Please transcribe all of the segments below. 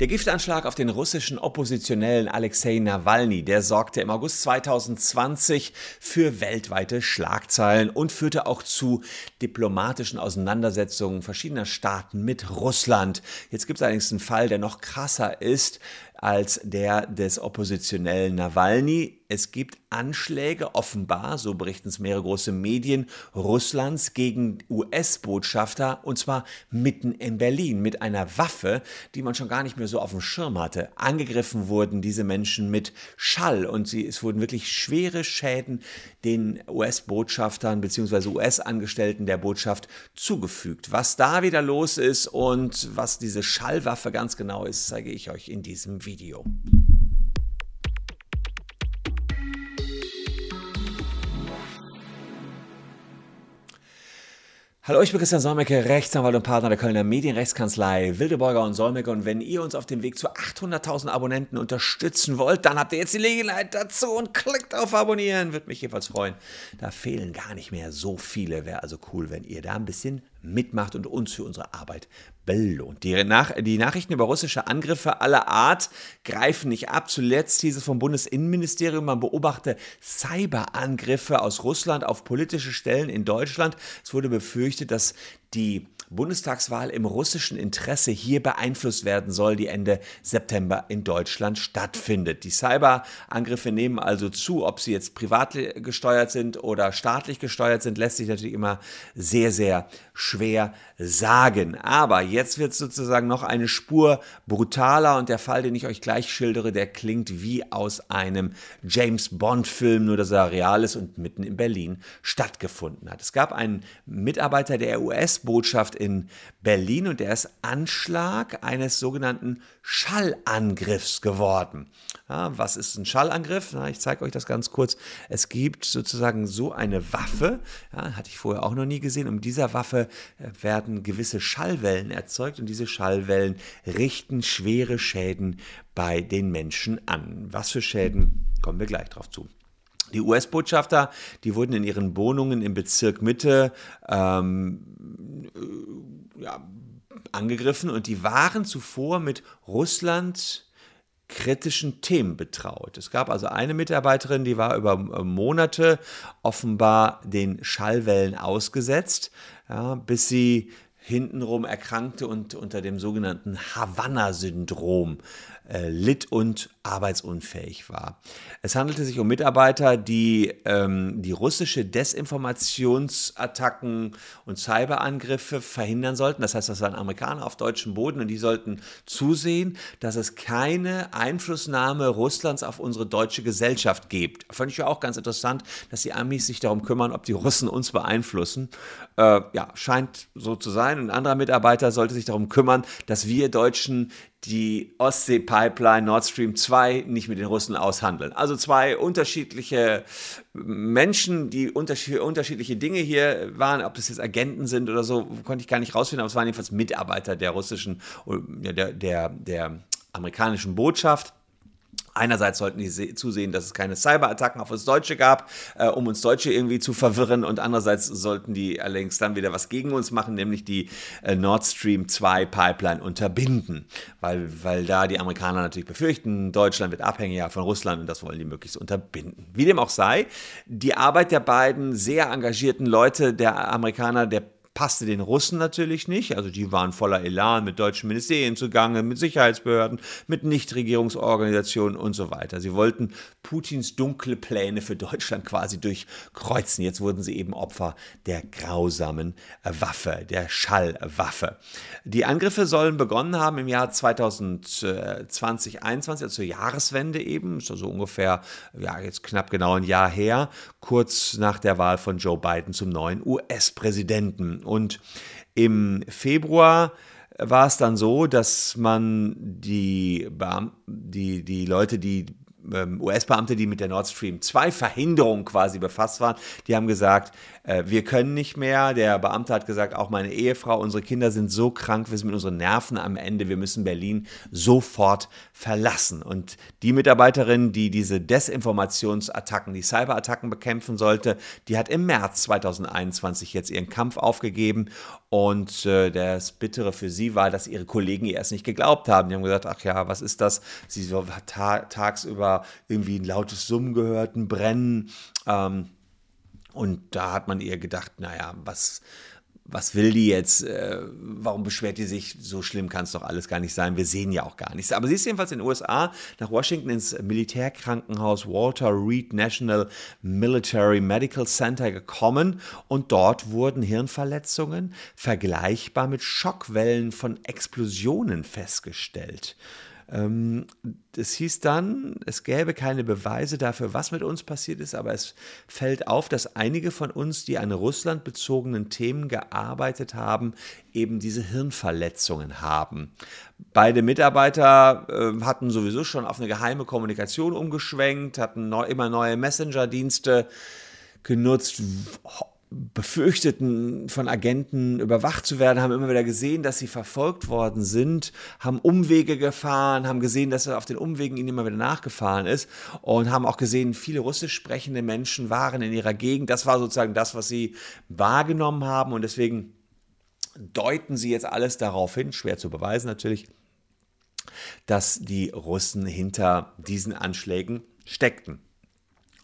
Der Giftanschlag auf den russischen Oppositionellen Alexei Nawalny, der sorgte im August 2020 für weltweite Schlagzeilen und führte auch zu diplomatischen Auseinandersetzungen verschiedener Staaten mit Russland. Jetzt gibt es allerdings einen Fall, der noch krasser ist als der des oppositionellen Nawalny. Es gibt Anschläge, offenbar, so berichten es mehrere große Medien, Russlands gegen US-Botschafter und zwar mitten in Berlin mit einer Waffe, die man schon gar nicht mehr so auf dem Schirm hatte. Angegriffen wurden diese Menschen mit Schall und sie, es wurden wirklich schwere Schäden den US-Botschaftern bzw. US-Angestellten der Botschaft zugefügt. Was da wieder los ist und was diese Schallwaffe ganz genau ist, zeige ich euch in diesem Video. Hallo, ich bin Christian Solmecke, Rechtsanwalt und Partner der Kölner Medienrechtskanzlei Wildeborger und Solmecke. Und wenn ihr uns auf dem Weg zu 800.000 Abonnenten unterstützen wollt, dann habt ihr jetzt die Gelegenheit dazu und klickt auf Abonnieren. Würde mich jedenfalls freuen. Da fehlen gar nicht mehr so viele. Wäre also cool, wenn ihr da ein bisschen mitmacht und uns für unsere Arbeit belohnt. Die, Nach die, Nachrichten über russische Angriffe aller Art greifen nicht ab. Zuletzt hieß es vom Bundesinnenministerium, man beobachte Cyberangriffe aus Russland auf politische Stellen in Deutschland. Es wurde befürchtet, dass die Bundestagswahl im russischen Interesse hier beeinflusst werden soll, die Ende September in Deutschland stattfindet. Die Cyberangriffe nehmen also zu, ob sie jetzt privat gesteuert sind oder staatlich gesteuert sind, lässt sich natürlich immer sehr, sehr schwer sagen. Aber jetzt wird sozusagen noch eine Spur brutaler und der Fall, den ich euch gleich schildere, der klingt wie aus einem James Bond-Film, nur dass er real ist und mitten in Berlin stattgefunden hat. Es gab einen Mitarbeiter der US-Botschaft in Berlin und der ist Anschlag eines sogenannten Schallangriffs geworden. Ja, was ist ein Schallangriff? Na, ich zeige euch das ganz kurz. Es gibt sozusagen so eine Waffe, ja, hatte ich vorher auch noch nie gesehen. Um dieser Waffe äh, werden gewisse Schallwellen erzeugt und diese Schallwellen richten schwere Schäden bei den Menschen an. Was für Schäden? Kommen wir gleich drauf zu. Die US-Botschafter, die wurden in ihren Wohnungen im Bezirk Mitte ähm, äh, ja, angegriffen und die waren zuvor mit Russland kritischen Themen betraut. Es gab also eine Mitarbeiterin, die war über äh, Monate offenbar den Schallwellen ausgesetzt, ja, bis sie hintenrum erkrankte und unter dem sogenannten Havanna-Syndrom äh, litt und arbeitsunfähig war. Es handelte sich um Mitarbeiter, die ähm, die russische Desinformationsattacken und Cyberangriffe verhindern sollten. Das heißt, das waren Amerikaner auf deutschem Boden und die sollten zusehen, dass es keine Einflussnahme Russlands auf unsere deutsche Gesellschaft gibt. Fand ich ja auch ganz interessant, dass die Amis sich darum kümmern, ob die Russen uns beeinflussen. Äh, ja, scheint so zu sein. Ein anderer Mitarbeiter sollte sich darum kümmern, dass wir Deutschen die Ostsee-Pipeline Nord Stream 2 nicht mit den Russen aushandeln. Also zwei unterschiedliche Menschen, die unterschiedliche Dinge hier waren, ob das jetzt Agenten sind oder so, konnte ich gar nicht rausfinden, aber es waren jedenfalls Mitarbeiter der russischen, der, der, der amerikanischen Botschaft. Einerseits sollten die zusehen, dass es keine Cyberattacken auf uns Deutsche gab, äh, um uns Deutsche irgendwie zu verwirren. Und andererseits sollten die allerdings dann wieder was gegen uns machen, nämlich die äh, Nord Stream 2 Pipeline unterbinden. Weil, weil da die Amerikaner natürlich befürchten, Deutschland wird abhängiger von Russland und das wollen die möglichst unterbinden. Wie dem auch sei, die Arbeit der beiden sehr engagierten Leute, der Amerikaner, der passte den Russen natürlich nicht. Also die waren voller Elan mit deutschen Ministerien zugange, mit Sicherheitsbehörden, mit Nichtregierungsorganisationen und so weiter. Sie wollten Putins dunkle Pläne für Deutschland quasi durchkreuzen. Jetzt wurden sie eben Opfer der grausamen Waffe, der Schallwaffe. Die Angriffe sollen begonnen haben im Jahr 2020, 2021, also zur Jahreswende eben, ist also ungefähr, ja, jetzt knapp genau ein Jahr her, kurz nach der Wahl von Joe Biden zum neuen US-Präsidenten. Und im Februar war es dann so, dass man die, die, die Leute, die US-Beamte, die mit der Nord Stream 2 Verhinderung quasi befasst waren, die haben gesagt, äh, wir können nicht mehr. Der Beamte hat gesagt, auch meine Ehefrau, unsere Kinder sind so krank, wir sind mit unseren Nerven am Ende, wir müssen Berlin sofort verlassen. Und die Mitarbeiterin, die diese Desinformationsattacken, die Cyberattacken bekämpfen sollte, die hat im März 2021 jetzt ihren Kampf aufgegeben. Und äh, das Bittere für sie war, dass ihre Kollegen ihr erst nicht geglaubt haben. Die haben gesagt, ach ja, was ist das? Sie so ta tagsüber irgendwie ein lautes Summen gehört, ein Brennen. Ähm, und da hat man ihr gedacht, naja, was, was will die jetzt? Äh, warum beschwert die sich? So schlimm kann es doch alles gar nicht sein. Wir sehen ja auch gar nichts. Aber sie ist jedenfalls in den USA nach Washington ins Militärkrankenhaus Walter Reed National Military Medical Center gekommen und dort wurden Hirnverletzungen vergleichbar mit Schockwellen von Explosionen festgestellt. Ähm, es hieß dann, es gäbe keine Beweise dafür, was mit uns passiert ist, aber es fällt auf, dass einige von uns, die an Russland bezogenen Themen gearbeitet haben, eben diese Hirnverletzungen haben. Beide Mitarbeiter äh, hatten sowieso schon auf eine geheime Kommunikation umgeschwenkt, hatten neu, immer neue Messenger-Dienste genutzt, befürchteten, von Agenten überwacht zu werden, haben immer wieder gesehen, dass sie verfolgt worden sind, haben Umwege gefahren, haben gesehen, dass er auf den Umwegen ihnen immer wieder nachgefahren ist und haben auch gesehen, viele russisch sprechende Menschen waren in ihrer Gegend. Das war sozusagen das, was sie wahrgenommen haben und deswegen deuten sie jetzt alles darauf hin, schwer zu beweisen natürlich, dass die Russen hinter diesen Anschlägen steckten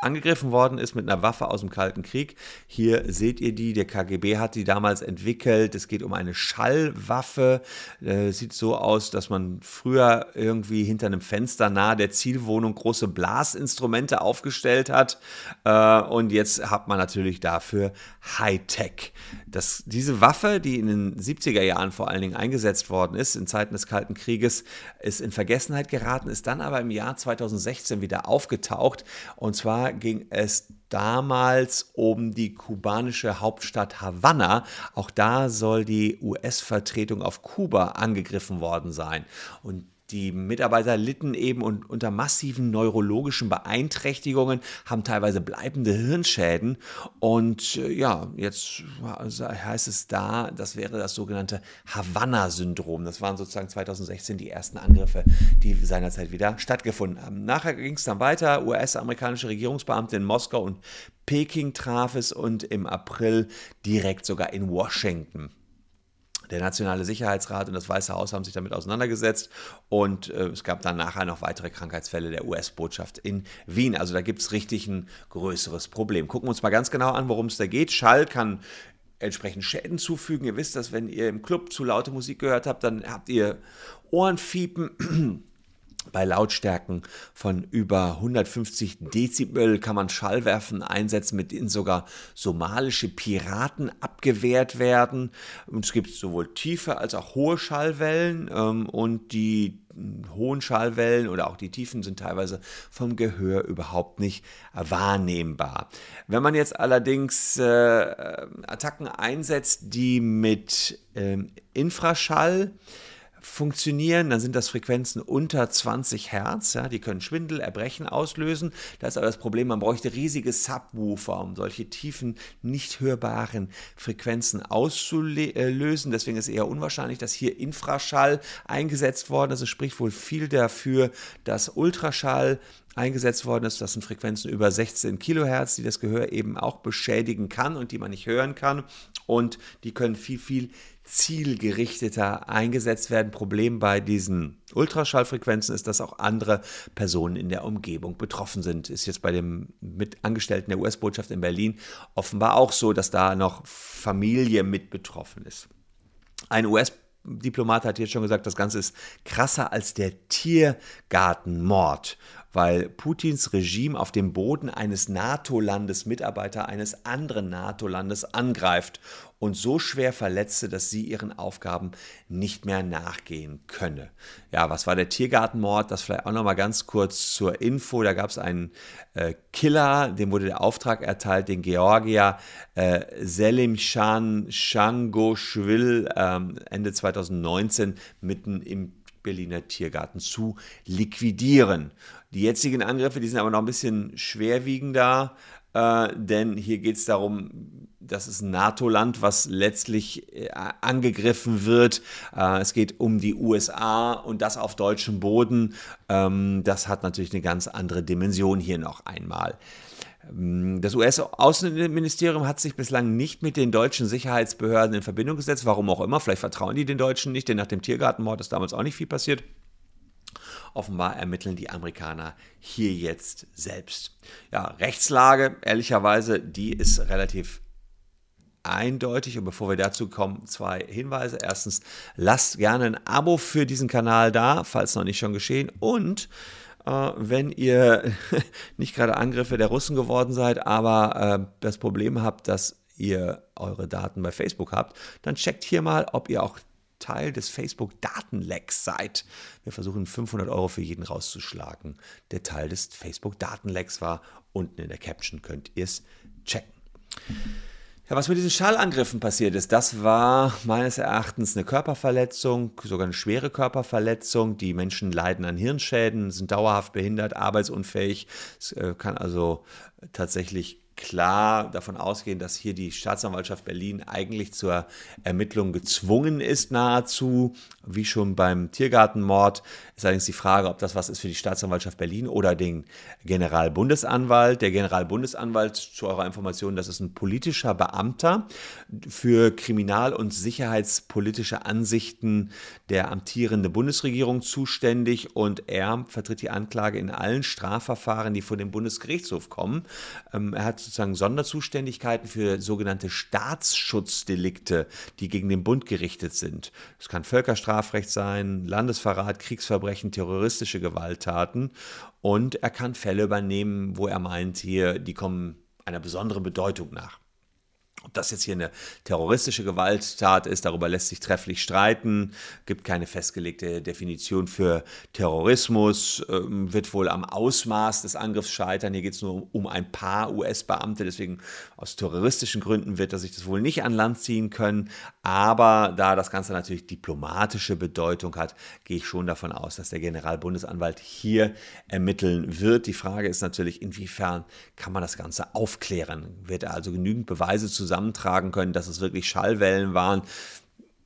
angegriffen worden ist mit einer Waffe aus dem Kalten Krieg. Hier seht ihr die, der KGB hat die damals entwickelt. Es geht um eine Schallwaffe. Äh, sieht so aus, dass man früher irgendwie hinter einem Fenster nahe der Zielwohnung große Blasinstrumente aufgestellt hat. Äh, und jetzt hat man natürlich dafür Hightech. Das, diese Waffe, die in den 70er Jahren vor allen Dingen eingesetzt worden ist, in Zeiten des Kalten Krieges, ist in Vergessenheit geraten, ist dann aber im Jahr 2016 wieder aufgetaucht. Und zwar ging es damals um die kubanische Hauptstadt Havanna. Auch da soll die US-Vertretung auf Kuba angegriffen worden sein. Und die Mitarbeiter litten eben unter massiven neurologischen Beeinträchtigungen, haben teilweise bleibende Hirnschäden. Und äh, ja, jetzt heißt es da, das wäre das sogenannte Havanna-Syndrom. Das waren sozusagen 2016 die ersten Angriffe, die seinerzeit wieder stattgefunden haben. Nachher ging es dann weiter. US-amerikanische Regierungsbeamte in Moskau und Peking traf es und im April direkt sogar in Washington. Der Nationale Sicherheitsrat und das Weiße Haus haben sich damit auseinandergesetzt und äh, es gab dann nachher noch weitere Krankheitsfälle der US-Botschaft in Wien. Also da gibt es richtig ein größeres Problem. Gucken wir uns mal ganz genau an, worum es da geht. Schall kann entsprechend Schäden zufügen. Ihr wisst, dass wenn ihr im Club zu laute Musik gehört habt, dann habt ihr Ohrenfiepen bei Lautstärken von über 150 Dezibel kann man Schallwerfen einsetzen, mit denen sogar somalische Piraten abgewehrt werden. Es gibt sowohl tiefe als auch hohe Schallwellen ähm, und die hohen Schallwellen oder auch die tiefen sind teilweise vom Gehör überhaupt nicht wahrnehmbar. Wenn man jetzt allerdings äh, Attacken einsetzt, die mit äh, Infraschall funktionieren, dann sind das Frequenzen unter 20 Hertz. Ja, die können Schwindel, Erbrechen auslösen. Da ist aber das Problem, man bräuchte riesige Subwoofer, um solche tiefen, nicht hörbaren Frequenzen auszulösen. Deswegen ist es eher unwahrscheinlich, dass hier Infraschall eingesetzt worden ist. Es spricht wohl viel dafür, dass Ultraschall eingesetzt worden ist. Das sind Frequenzen über 16 Kilohertz, die das Gehör eben auch beschädigen kann und die man nicht hören kann. Und die können viel, viel zielgerichteter eingesetzt werden. Problem bei diesen Ultraschallfrequenzen ist, dass auch andere Personen in der Umgebung betroffen sind. Ist jetzt bei dem Mitangestellten der US-Botschaft in Berlin offenbar auch so, dass da noch Familie mit betroffen ist. Ein US- Diplomat hat jetzt schon gesagt, das Ganze ist krasser als der Tiergartenmord weil Putins Regime auf dem Boden eines NATO-Landes Mitarbeiter eines anderen NATO-Landes angreift und so schwer verletzte, dass sie ihren Aufgaben nicht mehr nachgehen könne. Ja, was war der Tiergartenmord? Das vielleicht auch noch mal ganz kurz zur Info. Da gab es einen äh, Killer, dem wurde der Auftrag erteilt, den Georgier äh, Selim Shan Shangoshvil ähm, Ende 2019 mitten im Berliner Tiergarten zu liquidieren. Die jetzigen Angriffe, die sind aber noch ein bisschen schwerwiegender, äh, denn hier geht es darum, das ist ein NATO-Land, was letztlich äh, angegriffen wird. Äh, es geht um die USA und das auf deutschem Boden. Ähm, das hat natürlich eine ganz andere Dimension hier noch einmal. Ähm, das US-Außenministerium hat sich bislang nicht mit den deutschen Sicherheitsbehörden in Verbindung gesetzt, warum auch immer. Vielleicht vertrauen die den Deutschen nicht, denn nach dem Tiergartenmord ist damals auch nicht viel passiert. Offenbar ermitteln die Amerikaner hier jetzt selbst. Ja, Rechtslage, ehrlicherweise, die ist relativ eindeutig. Und bevor wir dazu kommen, zwei Hinweise. Erstens, lasst gerne ein Abo für diesen Kanal da, falls noch nicht schon geschehen. Und äh, wenn ihr nicht gerade Angriffe der Russen geworden seid, aber äh, das Problem habt, dass ihr eure Daten bei Facebook habt, dann checkt hier mal, ob ihr auch Teil des Facebook-Datenlecks seid. Wir versuchen 500 Euro für jeden rauszuschlagen, der Teil des Facebook-Datenlecks war. Unten in der Caption könnt ihr es checken. Ja, was mit diesen Schallangriffen passiert ist, das war meines Erachtens eine Körperverletzung, sogar eine schwere Körperverletzung. Die Menschen leiden an Hirnschäden, sind dauerhaft behindert, arbeitsunfähig. Es äh, kann also tatsächlich klar davon ausgehen, dass hier die Staatsanwaltschaft Berlin eigentlich zur Ermittlung gezwungen ist, nahezu, wie schon beim Tiergartenmord. Ist allerdings die Frage, ob das was ist für die Staatsanwaltschaft Berlin oder den Generalbundesanwalt. Der Generalbundesanwalt, zu eurer Information, das ist ein politischer Beamter für kriminal- und sicherheitspolitische Ansichten der amtierenden Bundesregierung zuständig und er vertritt die Anklage in allen Strafverfahren, die vor dem Bundesgerichtshof kommen. Ähm, er hat sozusagen Sonderzuständigkeiten für sogenannte Staatsschutzdelikte, die gegen den Bund gerichtet sind. Es kann Völkerstrafrecht sein, Landesverrat, Kriegsverbrechen, terroristische Gewalttaten und er kann Fälle übernehmen, wo er meint, hier, die kommen einer besonderen Bedeutung nach. Ob das jetzt hier eine terroristische Gewalttat ist, darüber lässt sich trefflich streiten. Gibt keine festgelegte Definition für Terrorismus. Ähm, wird wohl am Ausmaß des Angriffs scheitern. Hier geht es nur um ein paar US-Beamte. Deswegen aus terroristischen Gründen wird er sich das wohl nicht an Land ziehen können. Aber da das Ganze natürlich diplomatische Bedeutung hat, gehe ich schon davon aus, dass der Generalbundesanwalt hier ermitteln wird. Die Frage ist natürlich, inwiefern kann man das Ganze aufklären? Wird er also genügend Beweise zusammen zusammentragen können, dass es wirklich Schallwellen waren.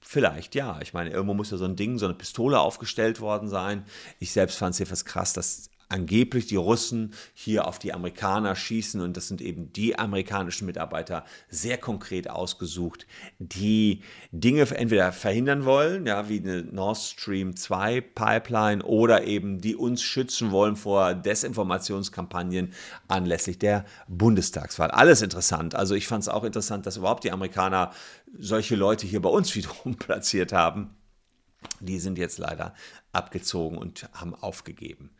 Vielleicht ja. Ich meine, irgendwo muss ja so ein Ding, so eine Pistole aufgestellt worden sein. Ich selbst fand es hier fast krass, dass angeblich die Russen hier auf die Amerikaner schießen und das sind eben die amerikanischen Mitarbeiter sehr konkret ausgesucht, die Dinge entweder verhindern wollen, ja, wie eine Nord Stream 2 Pipeline oder eben die uns schützen wollen vor Desinformationskampagnen anlässlich der Bundestagswahl. Alles interessant. Also ich fand es auch interessant, dass überhaupt die Amerikaner solche Leute hier bei uns wiederum platziert haben. Die sind jetzt leider abgezogen und haben aufgegeben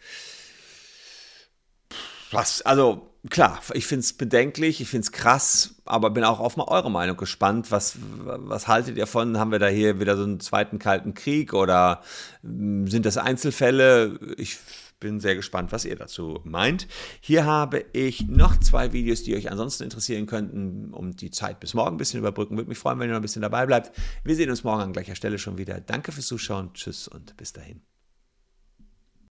was, also klar, ich finde es bedenklich, ich finde es krass, aber bin auch auf mal eure Meinung gespannt. Was, was haltet ihr von? Haben wir da hier wieder so einen zweiten Kalten Krieg oder hm, sind das Einzelfälle? Ich bin sehr gespannt, was ihr dazu meint. Hier habe ich noch zwei Videos, die euch ansonsten interessieren könnten, um die Zeit bis morgen ein bisschen überbrücken. Würde mich freuen, wenn ihr noch ein bisschen dabei bleibt. Wir sehen uns morgen an gleicher Stelle schon wieder. Danke fürs Zuschauen, tschüss und bis dahin.